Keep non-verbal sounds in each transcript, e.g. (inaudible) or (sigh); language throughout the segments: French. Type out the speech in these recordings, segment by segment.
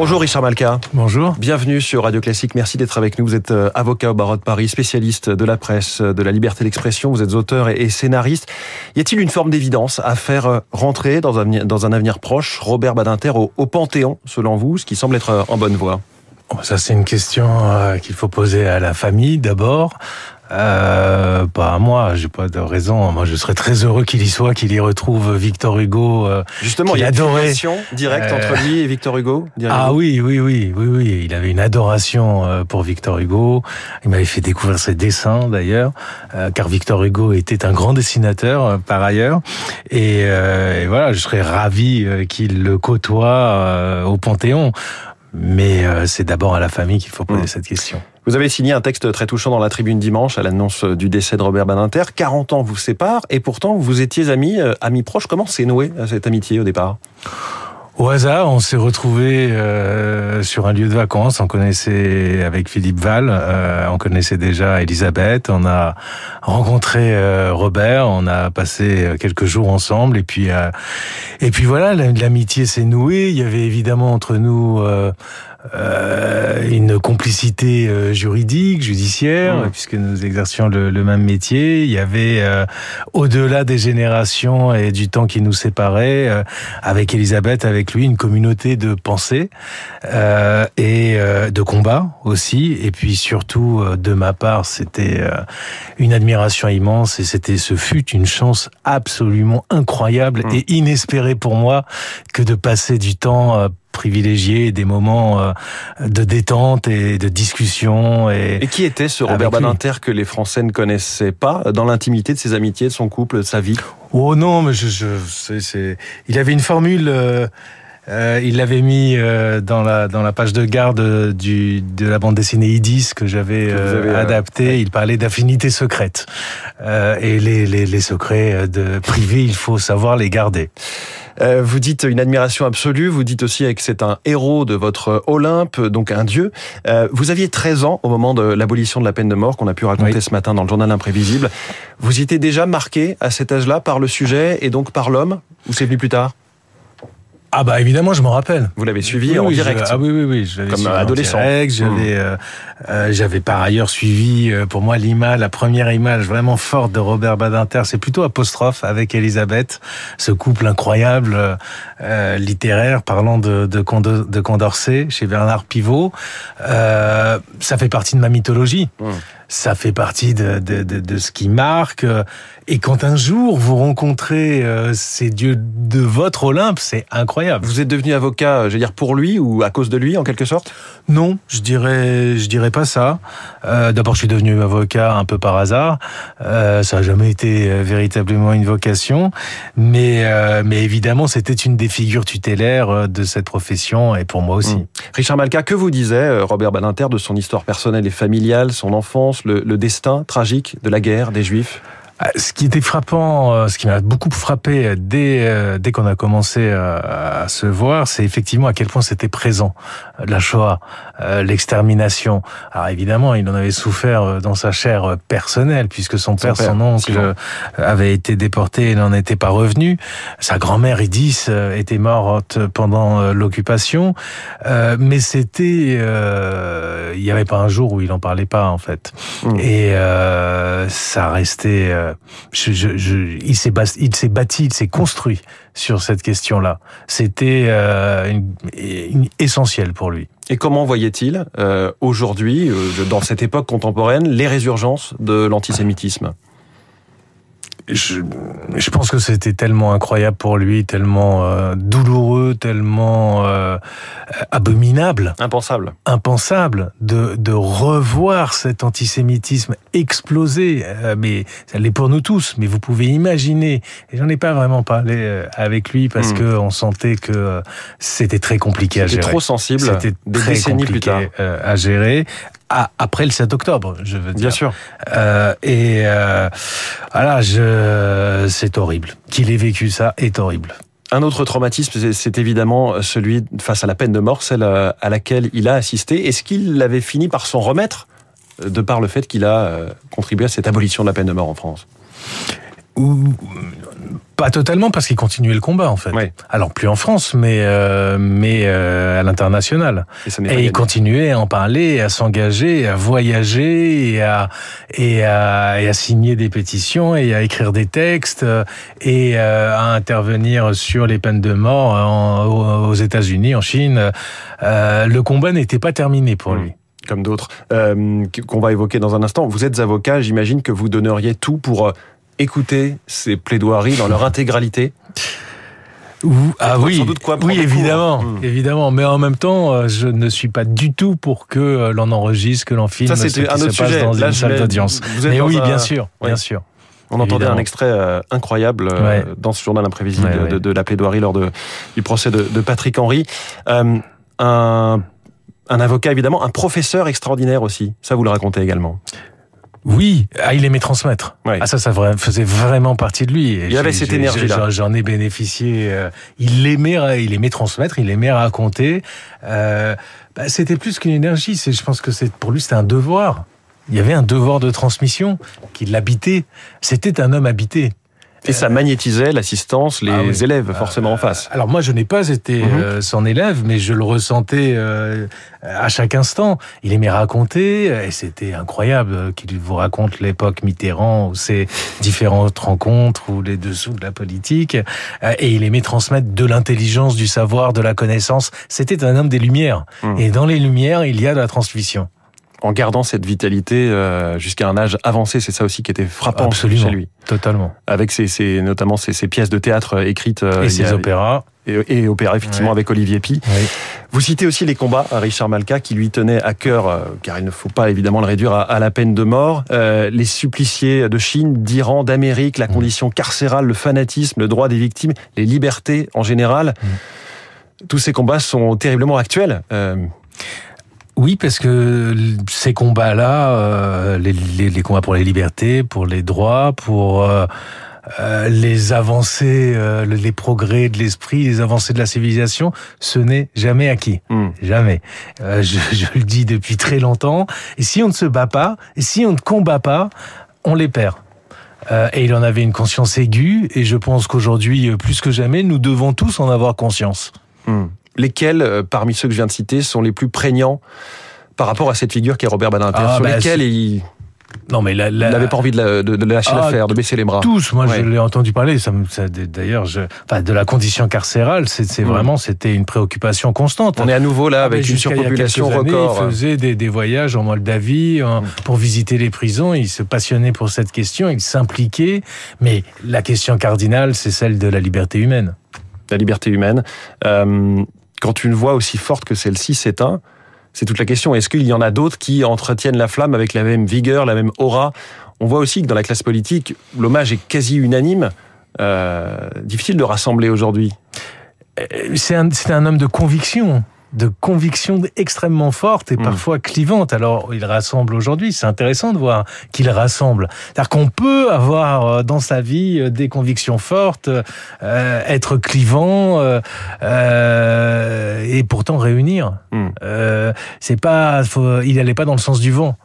Bonjour Richard Malka. Bonjour. Bienvenue sur Radio Classique. Merci d'être avec nous. Vous êtes euh, avocat au barreau de Paris, spécialiste de la presse, de la liberté d'expression. Vous êtes auteur et scénariste. Y a-t-il une forme d'évidence à faire euh, rentrer dans un, dans un avenir proche? Robert Badinter au, au Panthéon, selon vous, ce qui semble être euh, en bonne voie Ça, c'est une question qu'il faut poser à la famille d'abord. Euh, pas à moi, j'ai pas de raison. Moi, je serais très heureux qu'il y soit, qu'il y retrouve Victor Hugo. Euh, Justement, il y a une relation directe entre euh, lui et Victor Hugo. Ah oui, oui, oui, oui, oui. Il avait une adoration euh, pour Victor Hugo. Il m'avait fait découvrir ses dessins d'ailleurs, car Victor Hugo était un grand dessinateur par ailleurs. Et, et voilà, je serais ravi qu'il le côtoie au Panthéon. Mais c'est d'abord à la famille qu'il faut poser mmh. cette question. Vous avez signé un texte très touchant dans la tribune dimanche à l'annonce du décès de Robert Badinter. 40 ans vous séparent et pourtant vous étiez amis, euh, amis proches. Comment s'est noué euh, cette amitié au départ? Au hasard, on s'est retrouvé euh, sur un lieu de vacances. On connaissait avec Philippe Val, on connaissait déjà Elisabeth. On a rencontré Robert. On a passé quelques jours ensemble. Et puis, et puis voilà, l'amitié s'est nouée. Il y avait évidemment entre nous euh, une complicité euh, juridique, judiciaire, mmh. puisque nous exercions le, même métier. Il y avait, euh, au-delà des générations et du temps qui nous séparait, avec Elisabeth, avec lui, une communauté de pensée et de combat aussi. Et puis surtout, de ma part, c'était une admiration immense et c'était, ce fut une chance absolument incroyable mmh. et inespérée pour moi que de passer du temps privilégier des moments euh, de détente et de discussion. Et, et qui était ce Robert Badinter que les Français ne connaissaient pas dans l'intimité de ses amitiés, de son couple, de sa vie? Oh non, mais je, je c'est, il avait une formule. Euh, euh, il l'avait mis euh, dans la dans la page de garde du de la bande dessinée Idis que j'avais euh, adapté. Il parlait d'affinité secrète et les, les, les secrets de privés, il faut savoir les garder. Euh, vous dites une admiration absolue, vous dites aussi que c'est un héros de votre Olympe, donc un dieu. Euh, vous aviez 13 ans au moment de l'abolition de la peine de mort qu'on a pu raconter ce matin dans le journal imprévisible. Vous étiez déjà marqué à cet âge-là par le sujet et donc par l'homme ou c'est venu plus tard? Ah bah évidemment, je m'en rappelle. Vous l'avez suivi en direct. ah oui oui oui, comme adolescent. J'avais mmh. euh, euh, j'avais par ailleurs suivi euh, pour moi l'image, la première image vraiment forte de Robert Badinter, c'est plutôt apostrophe avec Elisabeth, ce couple incroyable euh, littéraire parlant de de, de Condorcet chez Bernard Pivot. ça fait partie de ma mythologie. Mmh ça fait partie de, de, de, de, ce qui marque. Et quand un jour vous rencontrez euh, ces dieux de votre Olympe, c'est incroyable. Vous êtes devenu avocat, je veux dire, pour lui ou à cause de lui, en quelque sorte? Non, je dirais, je dirais pas ça. Euh, D'abord, je suis devenu avocat un peu par hasard. Euh, ça n'a jamais été véritablement une vocation, mais euh, mais évidemment, c'était une des figures tutélaires de cette profession et pour moi aussi. Mmh. Richard Malka, que vous disait Robert Badinter de son histoire personnelle et familiale, son enfance le, destin tragique de la guerre des Juifs ce qui était frappant, euh, ce qui m'a beaucoup frappé dès euh, dès qu'on a commencé à, se voir, c'est effectivement à quel point c'était présent la Shoah, euh, l'extermination. Alors évidemment, il en avait souffert dans sa chair personnelle puisque son, père, son oncle avait été déporté et n'en était pas revenu. Sa grand-mère Edith était morte pendant l'occupation, mais c'était il n'y avait pas un jour où il en parlait pas en fait. Mmh. Et ça restait je, il s'est bâti, il s'est construit sur cette question-là. C'était euh, essentiel pour lui. Et comment voyait-il euh, aujourd'hui, euh, dans cette époque contemporaine, les résurgences de l'antisémitisme? Je, je, pense que c'était tellement incroyable pour lui, tellement euh, douloureux, tellement euh, abominable. Impensable. Impensable de, de revoir cet antisémitisme exploser. Euh, mais ça l'est pour nous tous, mais vous pouvez imaginer, et j'en ai pas vraiment parlé avec lui parce hmm. que on sentait que c'était très compliqué à gérer. C'était trop sensible. C'était très compliqué à gérer après le 7 octobre, je veux dire. Bien sûr. Euh, et euh, voilà, je, c'est horrible. Qu'il ait vécu ça est horrible. Un autre traumatisme, c'est évidemment celui face à la peine de mort, celle euh, à laquelle il a assisté. Est-ce qu'il avait fini par s'en remettre de par le fait qu'il a contribué à cette abolition de la peine de mort en France? Pas totalement parce qu'il continuait le combat en fait. Alors plus en France, mais euh, mais euh, à l'international. Et, il continuait à en parler, à s'engager, à voyager, et à et à, et à signer des pétitions, et à écrire des textes, et à intervenir sur les peines de mort aux États-Unis, en Chine. le combat n'était pas terminé pour mmh. lui comme d'autres, euh, qu'on va évoquer dans un instant. Vous êtes avocat, j'imagine que vous donneriez tout pour euh, écouter ces plaidoiries dans leur intégralité ah oui, oui évidemment, hmm. évidemment. Mais en même temps, euh, je ne suis pas du tout pour que l'on enregistre, que l'on filme Ça, c'était un autre sujet. dans une salle d'audience. Mais oui, bien sûr, bien sûr. On entendait un extrait incroyable dans ce journal imprévisible de, la plaidoirie lors de, du procès de, Patrick Henry. un un avocat évidemment, un professeur extraordinaire aussi. Ça, vous le racontez également. Oui, ah, il aimait transmettre. Ah ça, ça faisait vraiment partie de lui. il avait cette énergie-là. J'en ai bénéficié. Euh, il aimait, il aimait transmettre, il aimait raconter. Euh, bah, c'était plus qu'une énergie. Je pense que c'est pour lui, c'était un devoir. Il y avait un devoir de transmission qui l'habitait. C'était un homme habité. Et ça magnétisait l'assistance, les ah élèves forcément en face. Alors moi, je n'ai pas été mhm. euh, son élève, mais je le ressentais euh, à chaque instant. Il aimait raconter, et c'était incroyable qu'il vous raconte l'époque Mitterrand, ou ses différentes rencontres, ou les dessous de la politique. Euh, et il aimait transmettre de l'intelligence, du savoir, de la connaissance. C'était un homme des Lumières. Mhm. Et dans les Lumières, il y a de la transmission en gardant cette vitalité euh, jusqu'à un âge avancé. C'est ça aussi qui était frappant chez lui. Totalement. Avec ses, notamment ses, pièces de théâtre euh, écrites. Euh, et ses opéras. Et, opéras, effectivement, avec Olivier Pi. Vous citez aussi les combats à Richard Malka, qui lui tenait à cœur, car il ne faut pas évidemment le réduire à, la peine de mort, les suppliciés de Chine, d'Iran, d'Amérique, la mm. condition carcérale, le fanatisme, le droit des victimes, les libertés en général. Mm. Tous ces combats sont terriblement actuels. Oui, parce que ces combats-là, euh, les, combats pour les libertés, pour les droits, pour euh, euh, les avancées, les progrès de l'esprit, les avancées de la civilisation, ce n'est jamais acquis. Hmm. Jamais. Je, je, le dis depuis très longtemps. Et si on ne se bat pas, et si on ne combat pas, on les perd. et il en avait une conscience aiguë, et je pense qu'aujourd'hui, plus que jamais, nous devons tous en avoir conscience. Hmm lesquels, euh, parmi ceux que je viens de citer, sont les plus prégnants par rapport à cette figure qui est Robert Badinter ah, Sur bah, lesquels il... Non, mais il n'avait pas envie de, lâcher ah, l'affaire, de baisser les bras. Tous, moi je l'ai entendu parler. Ça, D'ailleurs, enfin, de la condition carcérale, c'est vraiment c'était une préoccupation constante. On est à nouveau là ah, avec une surpopulation record. il faisait des, voyages en Moldavie mm. pour visiter les prisons. Il se passionnait pour cette question, il s'impliquait. Mais la question cardinale, c'est celle de la liberté humaine. La liberté humaine. Euh, quand une voix aussi forte que celle-ci s'éteint, c'est toute la question. Est-ce qu'il y en a d'autres qui entretiennent la flamme avec la même vigueur, la même aura? On voit aussi que dans la classe politique, l'hommage est quasi unanime. Euh, difficile de rassembler aujourd'hui. Euh, c'est un, un homme de conviction de convictions extrêmement fortes et hmm. parfois clivantes. Alors, il rassemble aujourd'hui. C'est intéressant de voir qu'il rassemble. C'est-à-dire qu'on peut avoir euh, dans sa vie euh, des convictions fortes, euh, être clivant et pourtant réunir. Hmm. c'est pas, il n'allait pas dans le sens du vent.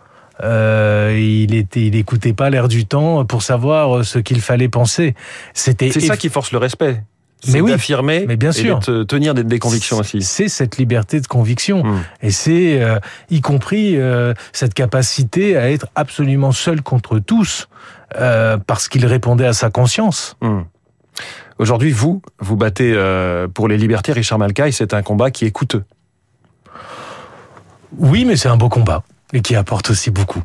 il était, il écoutait pas l'air du temps pour savoir ce qu'il fallait penser. C'était. C'est ça qui force le respect mais oui, d'affirmer mais bien sûr. et de tenir des, convictions aussi. C'est cette liberté de conviction. Hmm. Et c'est euh, y compris euh, cette capacité à être absolument seul contre tous euh, parce qu'il répondait à sa conscience. Hmm. Aujourd'hui, vous, vous battez pour les libertés, Richard Malka, et c'est un combat qui est coûteux. Oui, mais c'est un beau combat et qui apporte aussi beaucoup.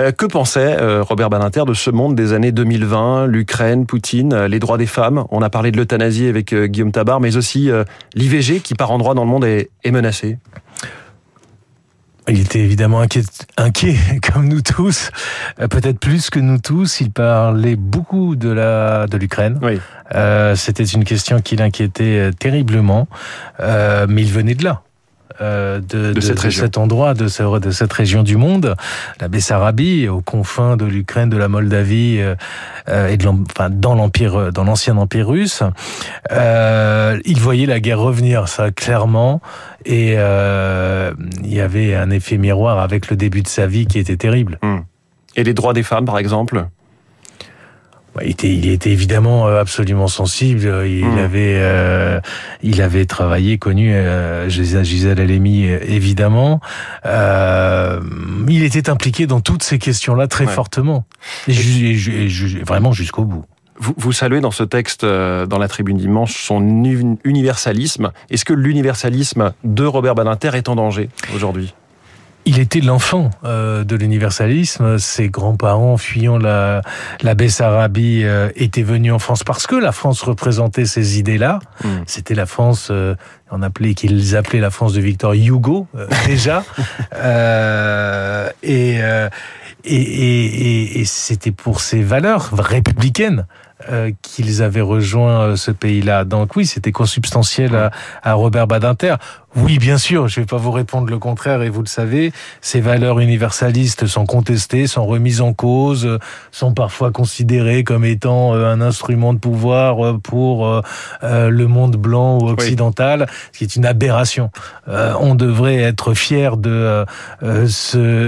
Euh, que pensait euh, Robert Badinter de ce monde des années 2020, l'Ukraine, Poutine, euh, les droits des femmes? On a parlé de l'euthanasie avec Guillaume Tabar, mais aussi l'IVG qui par endroits dans le monde est, menacé. Il était évidemment inquiet, inquiet (laughs) comme nous tous, peut-être plus que nous tous. Il parlait beaucoup de la de l'Ukraine. Oui. C'était une question qui l'inquiétait terriblement, mais il venait de là. Euh, de, cet endroit, de, de, cette région du monde, la Bessarabie, aux confins de l'Ukraine, de la Moldavie euh, euh, et de enfin, dans l'empire, dans l'ancien empire russe. il voyait la guerre revenir, ça clairement, et il y avait un effet miroir avec le début de sa vie qui était terrible. Hmm. Et les droits des femmes, par exemple? Il était, il était évidemment absolument sensible. Il mmh. avait, il avait travaillé, connu euh, Gisèle Halimi, évidemment. Euh, il était impliqué dans toutes ces questions-là très fortement, et, vraiment jusqu'au bout. Vous, vous, saluez dans ce texte, euh, dans la tribune dimanche, son universalisme. Est-ce que l'universalisme de Robert Badinter est en danger aujourd'hui? Il était l'enfant euh, de l'universalisme. Ses grands-parents, fuyant la, la Bessarabie, euh, étaient venus en France parce que la France représentait ces idées-là. Hmm. C'était la France, euh, on appelait, qu'ils appelaient la France de Victor Hugo (laughs) déjà. et, et, et, et c'était pour ces valeurs républicaines euh, qu'ils avaient rejoint euh, ce pays-là. Donc oui, c'était consubstantiel à, à, Robert Badinter. Oui, bien sûr, je ne vais pas vous répondre le contraire, et vous le savez, ces valeurs universalistes sont contestées, sont remises en cause, sont parfois considérées comme étant euh, un instrument de pouvoir pour le monde blanc ou occidental, ce qui est une aberration. On devrait être fier de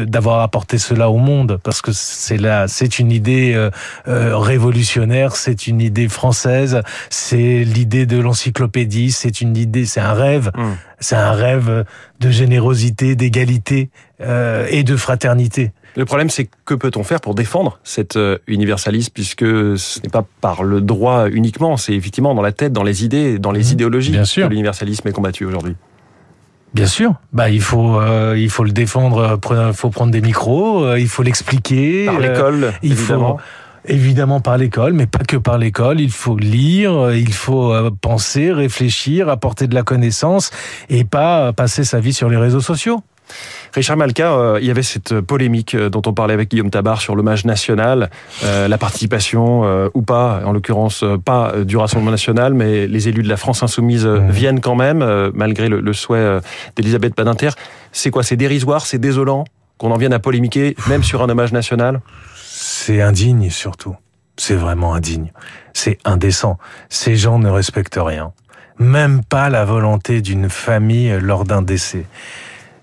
d'avoir apporté cela au monde, parce que c'est là, c'est une idée révolutionnaire c'est une idée française, c'est l'idée de l'encyclopédie, c'est une idée, c'est un rêve, hmm. c'est un rêve de générosité, d'égalité euh, et de fraternité. Le problème, c'est que peut-on faire pour défendre cet euh, universalisme, puisque ce n'est pas par le droit uniquement, c'est effectivement dans la tête, dans les idées, dans les hmm. idéologies Bien sûr. que l'universalisme est combattu aujourd'hui. Bien sûr, bah il faut euh, il faut le défendre, il faut prendre des micros, il faut l'expliquer. Par l'école, il évidemment. faut Évidemment par l'école, mais pas que par l'école. Il faut lire, il faut euh, penser, réfléchir, apporter de la connaissance et pas passer sa vie sur les réseaux sociaux. Richard Malka, euh, il y avait cette polémique euh, dont on parlait avec Guillaume Tabar sur l'hommage national, la participation ou pas, en l'occurrence pas du Rassemblement national, mais les élus de la France insoumise mmh. viennent quand même, malgré le, le souhait d'Elisabeth Badinter. C'est quoi C'est dérisoire, c'est désolant qu'on en vienne à polémiquer, même sur un hommage national? C'est indigne surtout. C'est vraiment indigne. C'est indécent. Ces gens ne respectent rien. Même pas la volonté d'une famille lors d'un décès.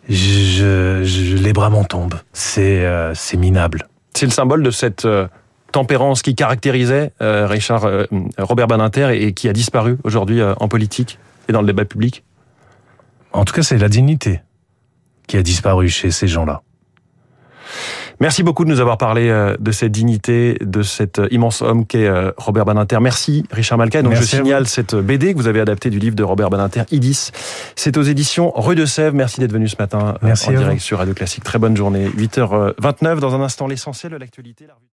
Je, les bras m'en tombent. C'est euh, minable. C'est le symbole de cette euh, tempérance qui caractérisait euh, Richard Robert Badinter et, qui a disparu aujourd'hui en politique et dans le débat public? En tout cas, c'est la dignité qui a disparu chez ces gens-là. Merci beaucoup de nous avoir parlé euh, de cette dignité, de cet euh, immense homme qu'est euh, Robert Badinter. Merci Richard Malka. Donc je signale cette BD que vous avez adaptée du livre de Robert Badinter, Idis. C'est aux éditions Rue de Sèvres. Merci d'être venu ce matin en direct sur Radio Classique. Très bonne journée. 8h29 dans un instant l'essentiel de l'actualité.